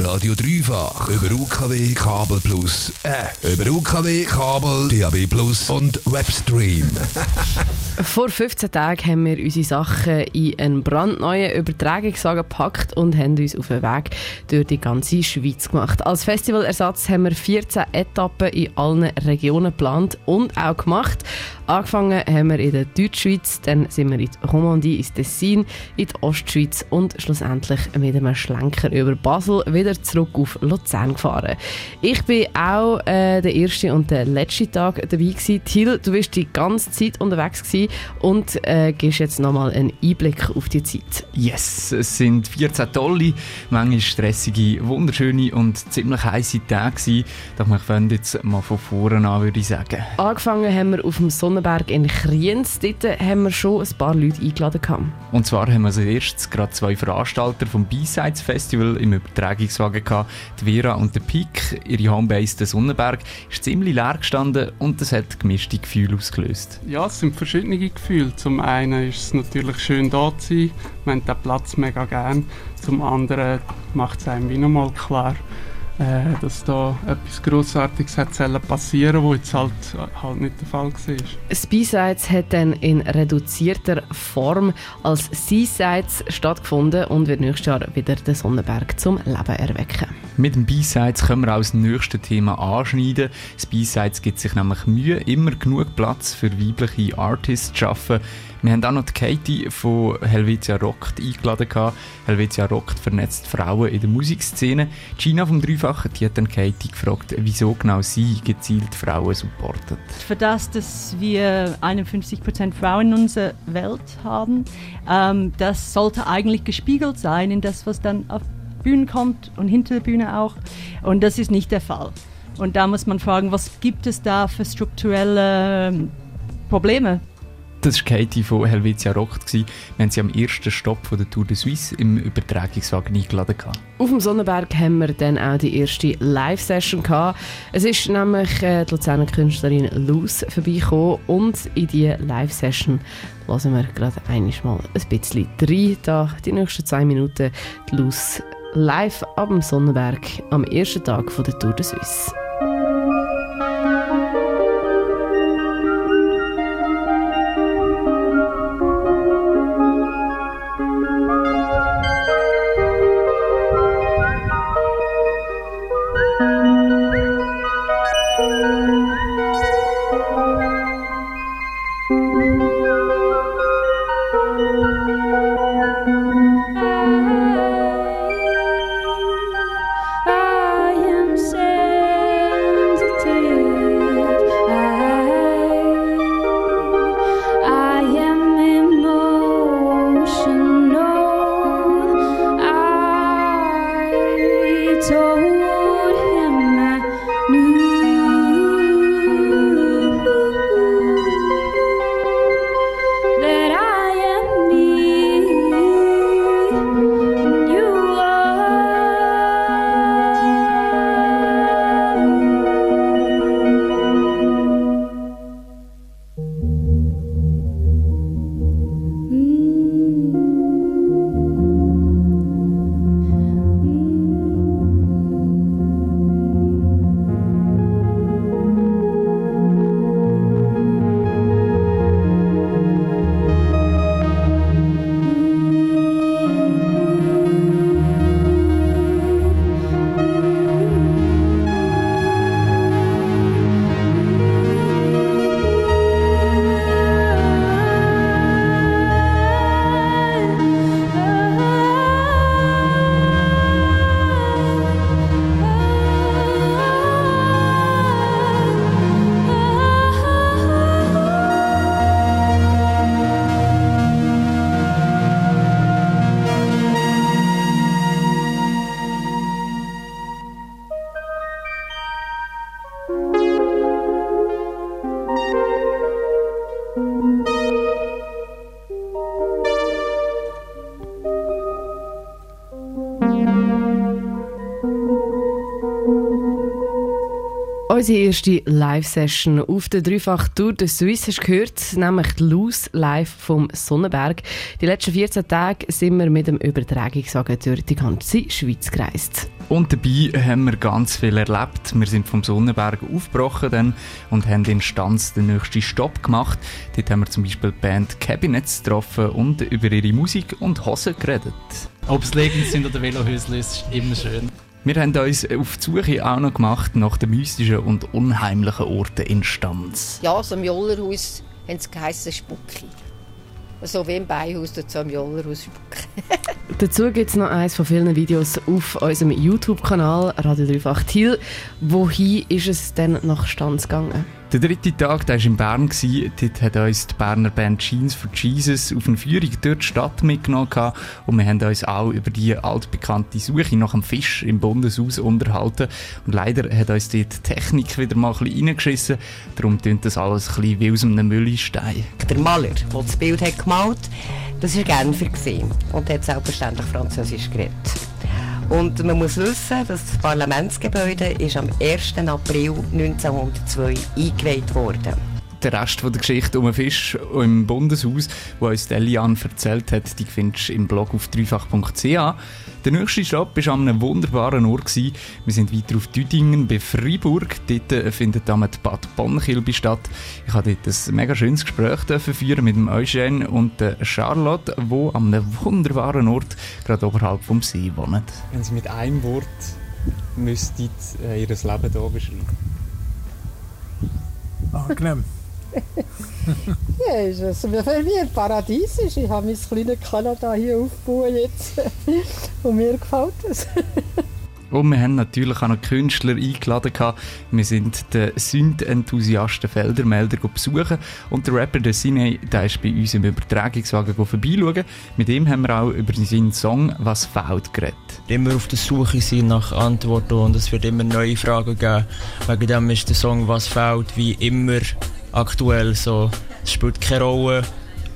Radio Dreifach über UKW Kabel Plus, äh, über UKW Kabel, DAB Plus und Webstream. Vor 15 Tagen haben wir unsere Sachen in einen brandneuen Übertragungswagen gepackt und haben uns auf den Weg durch die ganze Schweiz gemacht. Als Festivalersatz haben wir 14 Etappen in allen Regionen geplant und auch gemacht. Angefangen haben wir in der Deutschschweiz, dann sind wir in die Romandie, ins Tessin, in die Ostschweiz und schlussendlich mit einem Schlenker über Basel wieder zurück auf Luzern gefahren. Ich bin auch äh, der erste und der letzte Tag dabei gewesen. Thiel, du bist die ganze Zeit unterwegs gewesen und äh, gibst jetzt nochmal einen Einblick auf die Zeit. Yes, es sind 14 tolle, manchmal stressige, wunderschöne und ziemlich heiße Tage gewesen. Doch wir fangen jetzt mal von vorne an, würde ich sagen. Angefangen haben wir auf dem Sonne Sonnenberg in Kriens. Dort haben wir schon ein paar Leute eingeladen. Gehabt. Und zwar haben wir als erstes gerade zwei Veranstalter vom B-Sides Festival im Übertragungswagen gehabt, die Vera und der Peak. Ihre Homebase, der Sonnenberg, ist ziemlich leer gestanden und das hat gemischte Gefühle ausgelöst. Ja, es sind verschiedene Gefühle. Zum einen ist es natürlich schön da zu sein, man hat den Platz mega gern. Zum anderen macht es einem wie nochmal klar, äh, dass da etwas Grossartiges hat passieren was jetzt halt, halt nicht der Fall war. Das B-Sides hat dann in reduzierter Form als C-Sides stattgefunden und wird nächstes Jahr wieder den Sonnenberg zum Leben erwecken. Mit dem B-Sides können wir auch das nächste Thema anschneiden. Das B-Sides gibt sich nämlich Mühe, immer genug Platz für weibliche Artists zu schaffen. Wir haben auch noch die Katie von Helvetia Rockt eingeladen. Helvetia Rockt vernetzt Frauen in der Musikszene. Gina vom Dreifach die hat dann Katie gefragt, wieso genau sie gezielt Frauen supportet. Für das, dass wir 51% Frauen in unserer Welt haben, ähm, das sollte eigentlich gespiegelt sein in das, was dann auf Bühnen kommt und hinter der Bühne auch. Und das ist nicht der Fall. Und da muss man fragen, was gibt es da für strukturelle ähm, Probleme das war Katie von Helvetia Rockt. Wir haben sie am ersten Stopp von der Tour de Suisse im Übertragungswagen eingeladen. Auf dem Sonnenberg haben wir dann auch die erste Live-Session Es ist nämlich äh, die Luzerner Künstlerin Luz vorbeigekommen und in diese Live-Session hören wir gerade einmal ein bisschen rein. Da die nächsten zwei Minuten die Luz live dem Sonnenberg am ersten Tag von der Tour de Suisse. Unsere erste Live-Session auf der Dreifach Tour de Suisse hast gehört, nämlich die Loose Live vom Sonnenberg. Die letzten 14 Tage sind wir mit dem Übertragungswagen durch die ganze Schweiz gereist. Und dabei haben wir ganz viel erlebt. Wir sind vom Sonnenberg aufgebrochen dann und haben in Stanz den nächsten Stopp gemacht. Dort haben wir zum Beispiel die Band Cabinets getroffen und über ihre Musik und Hosen geredet. Ob es Leggings sind oder Velohäusle, ist immer schön. Wir haben uns auf die Suche auch noch gemacht nach den mystischen und unheimlichen Orten in Stanz. Ja, so im Jollerhaus haben sie geheissen Spucki. So wie im Beihaus, dort so im Jollerhaus Spucki. Dazu gibt es noch eines von vielen Videos auf unserem YouTube-Kanal Radio 38 Thiel. Wohin ist es denn nach Stanz gegangen? Der dritte Tag der war in Bern. Dort hat uns die Berner Band Jeans for Jesus auf eine Führung durch die Stadt mitgenommen. Und wir haben uns auch über die altbekannte Suche nach einem Fisch im Bundeshaus unterhalten. Und leider hat uns dort die Technik wieder mal ein bisschen reingeschissen. Darum tönt das alles ein bisschen wie aus einem Müllistein. Der Maler, der das Bild hat gemalt hat, das war Genfer und hat selbstverständlich Französisch geredet. Und man muss wissen, dass das Parlamentsgebäude ist am 1. April 1902 eingeweiht wurde. Der Rest von der Geschichte um den Fisch im Bundeshaus, wo uns Elian erzählt hat, die findest du im Blog auf dreifach.ch. Der nächste Stopp war an einem wunderbaren Ort. Gewesen. Wir sind weiter auf Düdingen bei Freiburg. Dort äh, findet damit Bad Bonnkilby statt. Ich habe dort ein mega schönes Gespräch führen mit dem Eugene und der Charlotte, die an einem wunderbaren Ort gerade oberhalb vom See wohnen. Wenn Sie mit einem Wort müsstet äh, Ihr Leben hier beschreiben? Angenehm. ja, ist also für mich ein Paradies. Ist. Ich habe mein kleines Kanada hier aufgebaut jetzt und mir gefällt es. Und wir haben natürlich auch noch Künstler eingeladen. Wir sind den Sünd-Enthusiasten Feldermelder besuchen und der Rapper der Cine, der ist bei uns im Übertragungswagen vorbeischauen. Mit ihm haben wir auch über seinen Song «Was fehlt» geredet. Immer auf der Suche sind nach Antworten und es wird immer neue Fragen geben. Wegen dem ist der Song «Was fehlt» wie immer aktuell so. Es spielt keine Rolle,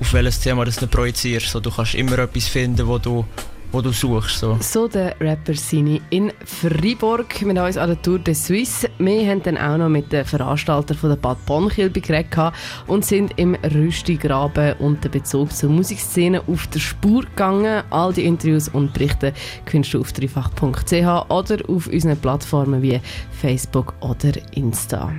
auf welches Thema du projizierst. So, du kannst immer etwas finden, wo du wo du suchst. So, so der Rapper Sini in Freiburg. Haben uns an der Tour de Suisse. Wir haben dann auch noch mit den Veranstaltern von der Bad Bonnkilby geredet und sind im Rüstigraben und den Bezug zur Musikszene auf der Spur gegangen. All die Interviews und Berichte findest du auf dreifach.ch oder auf unseren Plattformen wie Facebook oder Insta.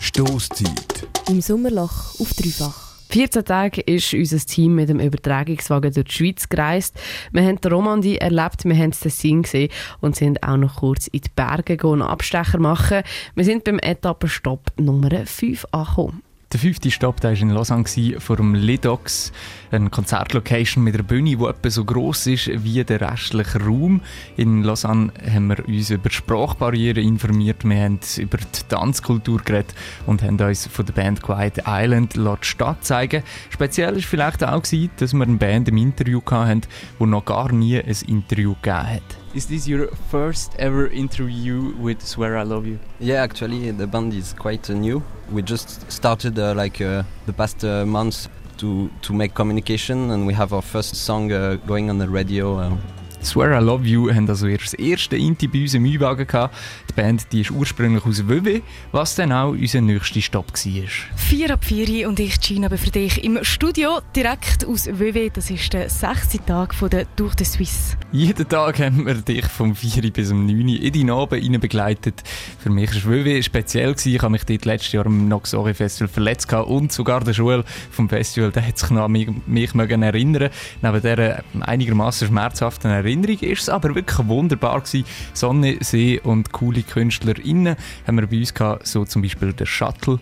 Stoßzeit. Im Sommerloch auf dreifach. 14 Tage ist unser Team mit dem Übertragungswagen durch die Schweiz gereist. Wir haben die Romandie erlebt, wir haben das Tessin gesehen und sind auch noch kurz in die Berge gehen, Abstecher machen. Wir sind beim Etappenstopp Nummer 5 angekommen. Der fünfte Stopp war in Lausanne vor dem Lidox, eine Konzertlocation mit einer Bühne, die etwa so gross ist wie der restliche Raum. In Lausanne haben wir uns über Sprachbarrieren informiert, wir haben über die Tanzkultur geredet und haben uns von der Band Quiet Island die Stadt zeigen Speziell war vielleicht auch, dass wir eine Band im Interview hatten, die noch gar nie ein Interview gegeben hat. Is this your first ever interview with Swear I Love You? Yeah, actually, the band is quite uh, new. We just started uh, like uh, the past uh, months to to make communication, and we have our first song uh, going on the radio uh, Swear I Love You haben also ihr erste Inti bei uns im Einwagen gehabt. Die Band die ist ursprünglich aus WW, was dann auch unser nächster Stopp war. Vier ab vier und ich, Gina, bin für dich im Studio, direkt aus WW. Das ist der sechste Tag von der Tour de Suisse. Jeden Tag haben wir dich vom 4 bis um 9 in die Abend rein begleitet. Für mich war WW speziell. Gewesen. Ich habe mich dort letztes Jahr am Noxori Festival verletzt und sogar der Schule vom Festival, der hat sich noch an mich, mich erinnern Neben dieser einigermaßen schmerzhaften Erinnerung Erinnerung ist es aber wirklich wunderbar gewesen. Sonne, See und coole KünstlerInnen haben wir bei uns gehabt, so zum Beispiel der Shuttle.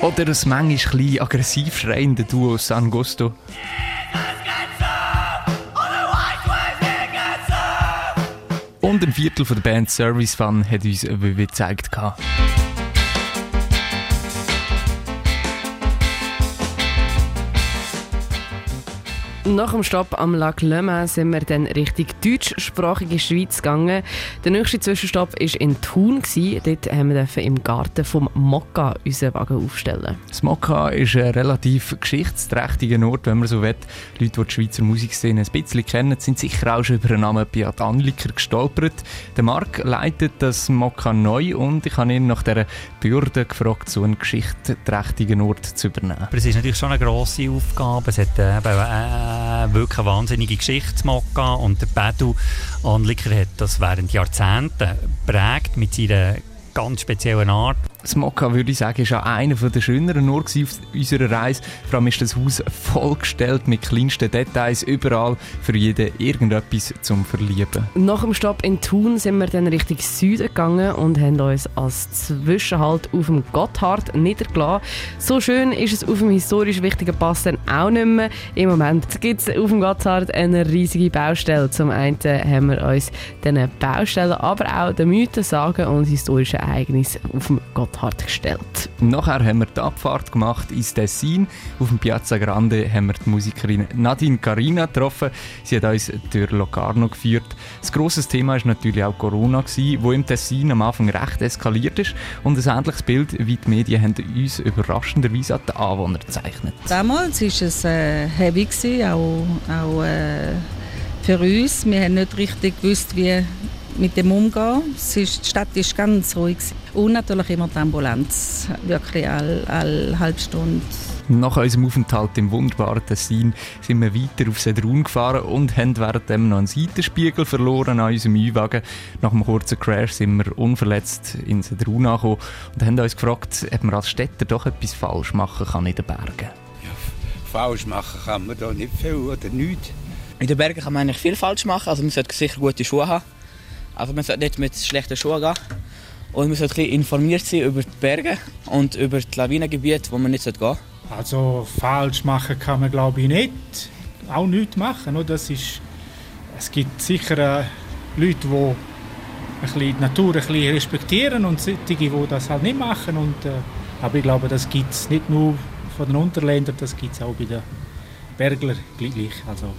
Oder das manchmal ein aggressiv schreiende Duo San Gusto. Und ein Viertel von der Band Service Fun hat uns gezeigt. Gehabt. Nach dem Stopp am Lac Le Mans sind wir dann Richtung deutschsprachige Schweiz gegangen. Der nächste Zwischenstopp war in Thun. Dort haben wir im Garten vom Mokka unseren Wagen aufstellen. Das Mokka ist ein relativ geschichtsträchtiger Ort, wenn man so will. Leute, die die Schweizer Musikszene ein bisschen kennen, sind sicher auch schon über den Namen Beat Anliker gestolpert. Der Marc leitet das Mokka neu und ich habe ihn nach dieser Bürde gefragt, so einen geschichtsträchtigen Ort zu übernehmen. Aber es ist natürlich schon eine grosse Aufgabe. Es hat äh, äh, wirklich eine wahnsinnige Geschichte, Mokka. Und der Pedro Anliker hat das während Jahrzehnten prägt mit seiner ganz speziellen Art. Das Mokka, würde ich sagen, ist auch einer der schöneren Orte auf unserer Reise. Vor allem ist das Haus vollgestellt mit kleinsten Details, überall für jeden irgendetwas zum Verlieben. Nach dem Stopp in Thun sind wir dann Richtung Süden gegangen und haben uns als Zwischenhalt auf dem Gotthard niedergelassen. So schön ist es auf dem historisch wichtigen Pass dann auch nicht mehr. Im Moment gibt es auf dem Gotthard eine riesige Baustelle. Zum einen haben wir uns diesen Baustellen, aber auch den Mythen, Sagen und historischen Ereignissen auf dem Gotthard hart gestellt. Nachher haben wir die Abfahrt gemacht ins Tessin. Auf dem Piazza Grande haben wir die Musikerin Nadine Carina getroffen. Sie hat uns durch Locarno geführt. Das grosses Thema war natürlich auch Corona, gewesen, wo im Tessin am Anfang recht eskaliert ist. Und ein ähnliches Bild wie die Medien haben uns überraschenderweise an die Anwohner gezeichnet. Damals war es äh, heavy, gewesen, auch, auch äh, für uns. Wir haben nicht richtig gewusst, wie mit dem umgehen. Es ist, die Stadt ist ganz ruhig. Und natürlich immer die Ambulanz, wirklich alle, alle halbe Stunde. Nach unserem Aufenthalt im wunderbaren Tessin sind wir weiter auf Sedrun gefahren und haben währenddem noch einen Seitenspiegel verloren an unserem Einwagen. Nach einem kurzen Crash sind wir unverletzt in Sedrun angekommen und haben uns gefragt, ob man als Städter doch etwas falsch machen kann in den Bergen. Ja, falsch machen kann man da nicht viel oder nichts. In den Bergen kann man eigentlich viel falsch machen. Also man sollte sicher gute Schuhe haben. Also man sollte nicht mit schlechten Schuhen gehen. Und man sollte informiert sein über die Berge und über die Lawinengebiete, wo man nicht gehen sollte. Also falsch machen kann man glaube ich nicht. Auch nichts machen. Das ist, es gibt sicher äh, Leute, die ein bisschen die Natur ein bisschen respektieren und solche, die das halt nicht machen. Und, äh, aber ich glaube, das gibt es nicht nur von den Unterländern, das gibt es auch bei den Berglern gleich. Also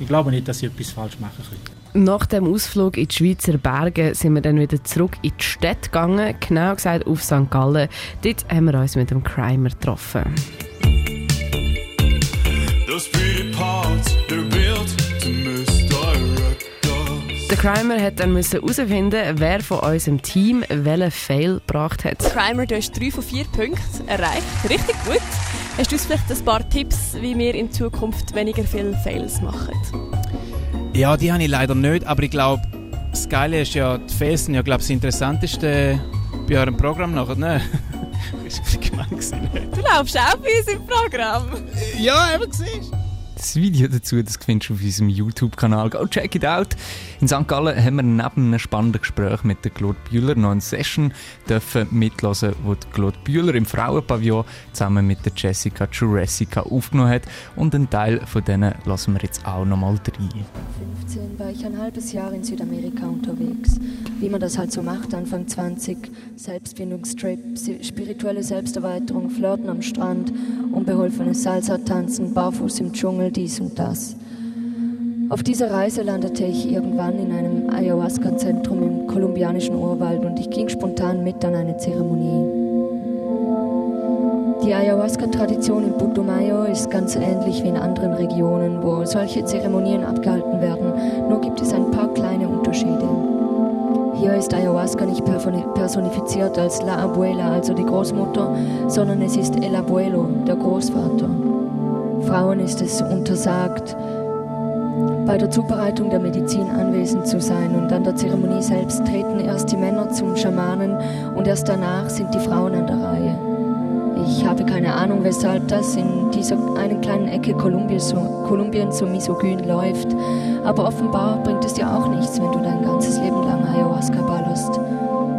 ich glaube nicht, dass sie etwas falsch machen können. Nach dem Ausflug in die Schweizer Berge sind wir dann wieder zurück in die Stadt gegangen, genau gesagt auf St. Gallen. Dort haben wir uns mit dem Crimer getroffen. Der Crimer hat dann herausfinden, wer von unserem Team welchen Fail gebracht hat. Crimer, du hast drei von vier Punkten erreicht. Richtig gut. Hast du uns vielleicht ein paar Tipps, wie wir in Zukunft weniger viele Fails machen? Ja, die habe ich leider nicht, aber ich glaube, das Geile ist ja, die Fails sind ja, glaube das Interessanteste bei eurem Programm nachher, ne? Du laufst auch bei uns im Programm. Ja, eben siehst das Video dazu das findest du auf unserem YouTube-Kanal. Go check it out! In St. Gallen haben wir neben einem spannenden Gespräch mit der Claude Bühler noch eine Session dürfen mitlassen, wo die Claude Bühler im Frauenpavillon zusammen mit der Jessica Jurassica aufgenommen hat. Und einen Teil von denen lassen wir jetzt auch noch mal rein. 15 war ich ein halbes Jahr in Südamerika unterwegs. Wie man das halt so macht, Anfang 20. Selbstfindungstrip, spirituelle Selbsterweiterung, Flirten am Strand, unbeholfenes Salsa-Tanzen, barfuß im Dschungel, dies und das. Auf dieser Reise landete ich irgendwann in einem Ayahuasca-Zentrum im kolumbianischen Urwald und ich ging spontan mit an eine Zeremonie. Die Ayahuasca-Tradition in Putumayo ist ganz ähnlich wie in anderen Regionen, wo solche Zeremonien abgehalten werden, nur gibt es ein paar kleine Unterschiede. Hier ist Ayahuasca nicht personifiziert als La Abuela, also die Großmutter, sondern es ist El Abuelo, der Großvater. Frauen ist es untersagt, bei der Zubereitung der Medizin anwesend zu sein und an der Zeremonie selbst treten erst die Männer zum Schamanen und erst danach sind die Frauen an der Reihe. Ich habe keine Ahnung, weshalb das in dieser einen kleinen Ecke Kolumbiens so, Kolumbien so misogyn läuft, aber offenbar bringt es dir auch nichts, wenn du dein ganzes Leben lang Ayahuasca ballerst.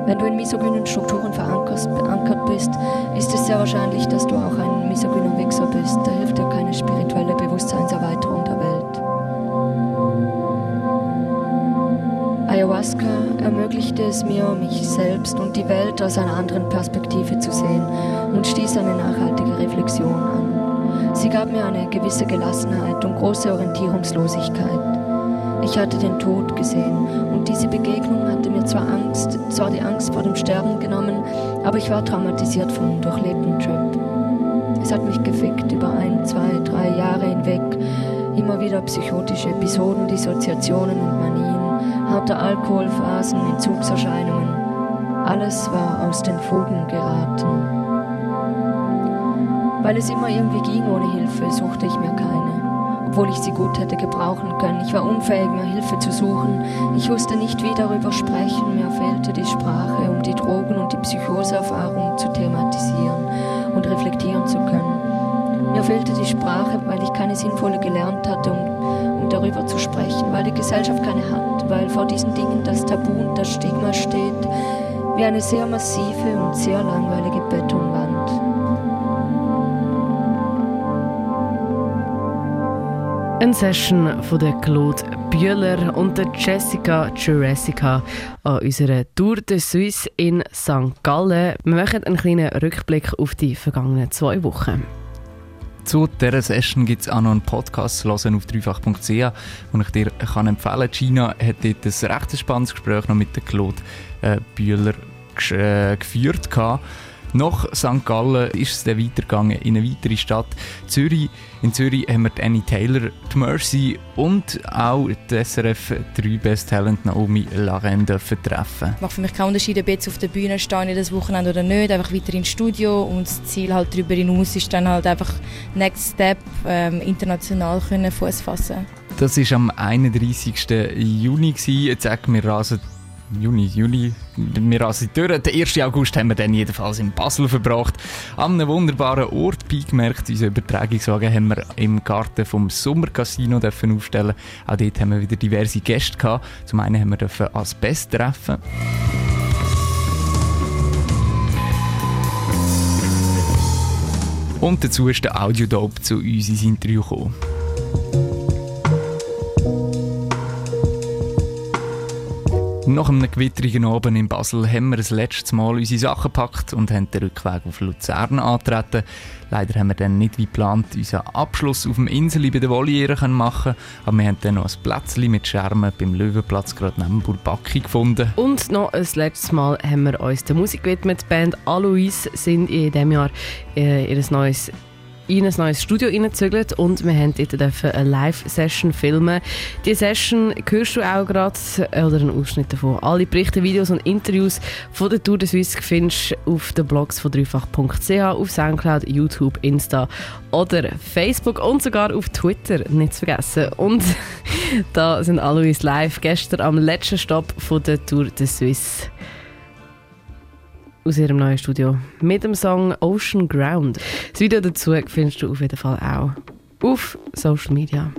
Wenn du in misogynen Strukturen verankert bist, ist es sehr wahrscheinlich, dass du auch ein misogyner Wichser bist. Da hilft dir keine spirituelle Bewusstseinserweiterung der Welt. Ayahuasca ermöglichte es mir, mich selbst und die Welt aus einer anderen Perspektive zu sehen und stieß eine nachhaltige Reflexion an. Sie gab mir eine gewisse Gelassenheit und große Orientierungslosigkeit. Ich hatte den Tod gesehen und diese Begegnung hatte mir zwar Angst, zwar die Angst vor dem Sterben genommen, aber ich war traumatisiert vom durchlebten Trip. Es hat mich gefickt über ein, zwei, drei Jahre hinweg. Immer wieder psychotische Episoden, Dissoziationen und Manien, harte Alkoholphasen, Entzugserscheinungen. Alles war aus den Fugen geraten. Weil es immer irgendwie ging ohne Hilfe, suchte ich mir keine obwohl ich sie gut hätte gebrauchen können. Ich war unfähig, mir Hilfe zu suchen. Ich wusste nicht, wie darüber sprechen. Mir fehlte die Sprache, um die Drogen- und die Psychoseerfahrung zu thematisieren und reflektieren zu können. Mir fehlte die Sprache, weil ich keine sinnvolle gelernt hatte, um, um darüber zu sprechen, weil die Gesellschaft keine hat, weil vor diesen Dingen das Tabu und das Stigma steht, wie eine sehr massive und sehr langweilige Betonwand. Eine Session von der Claude Bühler und der Jessica Jurassica an unserer Tour de Suisse in St. Gallen. Wir machen einen kleinen Rückblick auf die vergangenen zwei Wochen. Zu dieser Session gibt es auch noch einen Podcast hören auf dreifach.ch, den ich dir kann empfehlen kann. Gina hat dort ein recht spannendes Gespräch noch mit der Claude äh, Bühler äh, geführt. Gehabt. Nach St. Gallen ist es dann weitergegangen in eine weitere Stadt, Zürich. In Zürich haben wir Annie Taylor, die Mercy und auch die SRF 3 Best Talent Naomi Laren dürfen treffen. Macht für mich keinen Unterschied, ob jetzt auf der Bühne stehe ich das Wochenende oder nicht. Einfach weiter ins Studio und das Ziel halt darüber hinaus ist dann halt einfach Next Step ähm, international können Fuß fassen. Das war am 31. Juni. Jetzt sagen wir rasen Juni, Juli, wir rasen durch. Den 1. August haben wir dann jedenfalls in Basel verbracht. An einem wunderbaren Ort, beigemerkt, unsere Übertragungswagen haben wir im Garten vom Sommercasino dürfen aufstellen. Auch dort haben wir wieder diverse Gäste gehabt. Zum einen haben wir dürfen Asbest treffen. Und dazu ist der Audiodope zu uns ins Interview gekommen. Nach einem gewitterigen Abend in Basel haben wir das letzte Mal unsere Sachen gepackt und haben den Rückweg auf Luzern angetreten. Leider haben wir dann nicht wie geplant unseren Abschluss auf dem Insel bei der Voliere machen aber wir haben dann noch ein Plätzchen mit Schermen beim Löwenplatz gerade neben Burbaki gefunden. Und noch ein letztes Mal haben wir uns der Musik gewidmet. Die Band Alois sind in diesem Jahr äh, ihr neues in ein neues Studio reingezügelt und wir haben dort eine Live-Session filmen. Die Session hörst du auch gerade, oder einen Ausschnitt davon. Alle Berichte, Videos und Interviews von der Tour de Suisse findest du auf den Blogs von dreifach.ch, auf Soundcloud, YouTube, Insta oder Facebook und sogar auf Twitter, nicht zu vergessen. Und da sind Alois live gestern am letzten Stopp von der Tour de Suisse aus ihrem neuen Studio mit dem Song Ocean Ground. Das Video dazu findest du auf jeden Fall auch auf Social Media.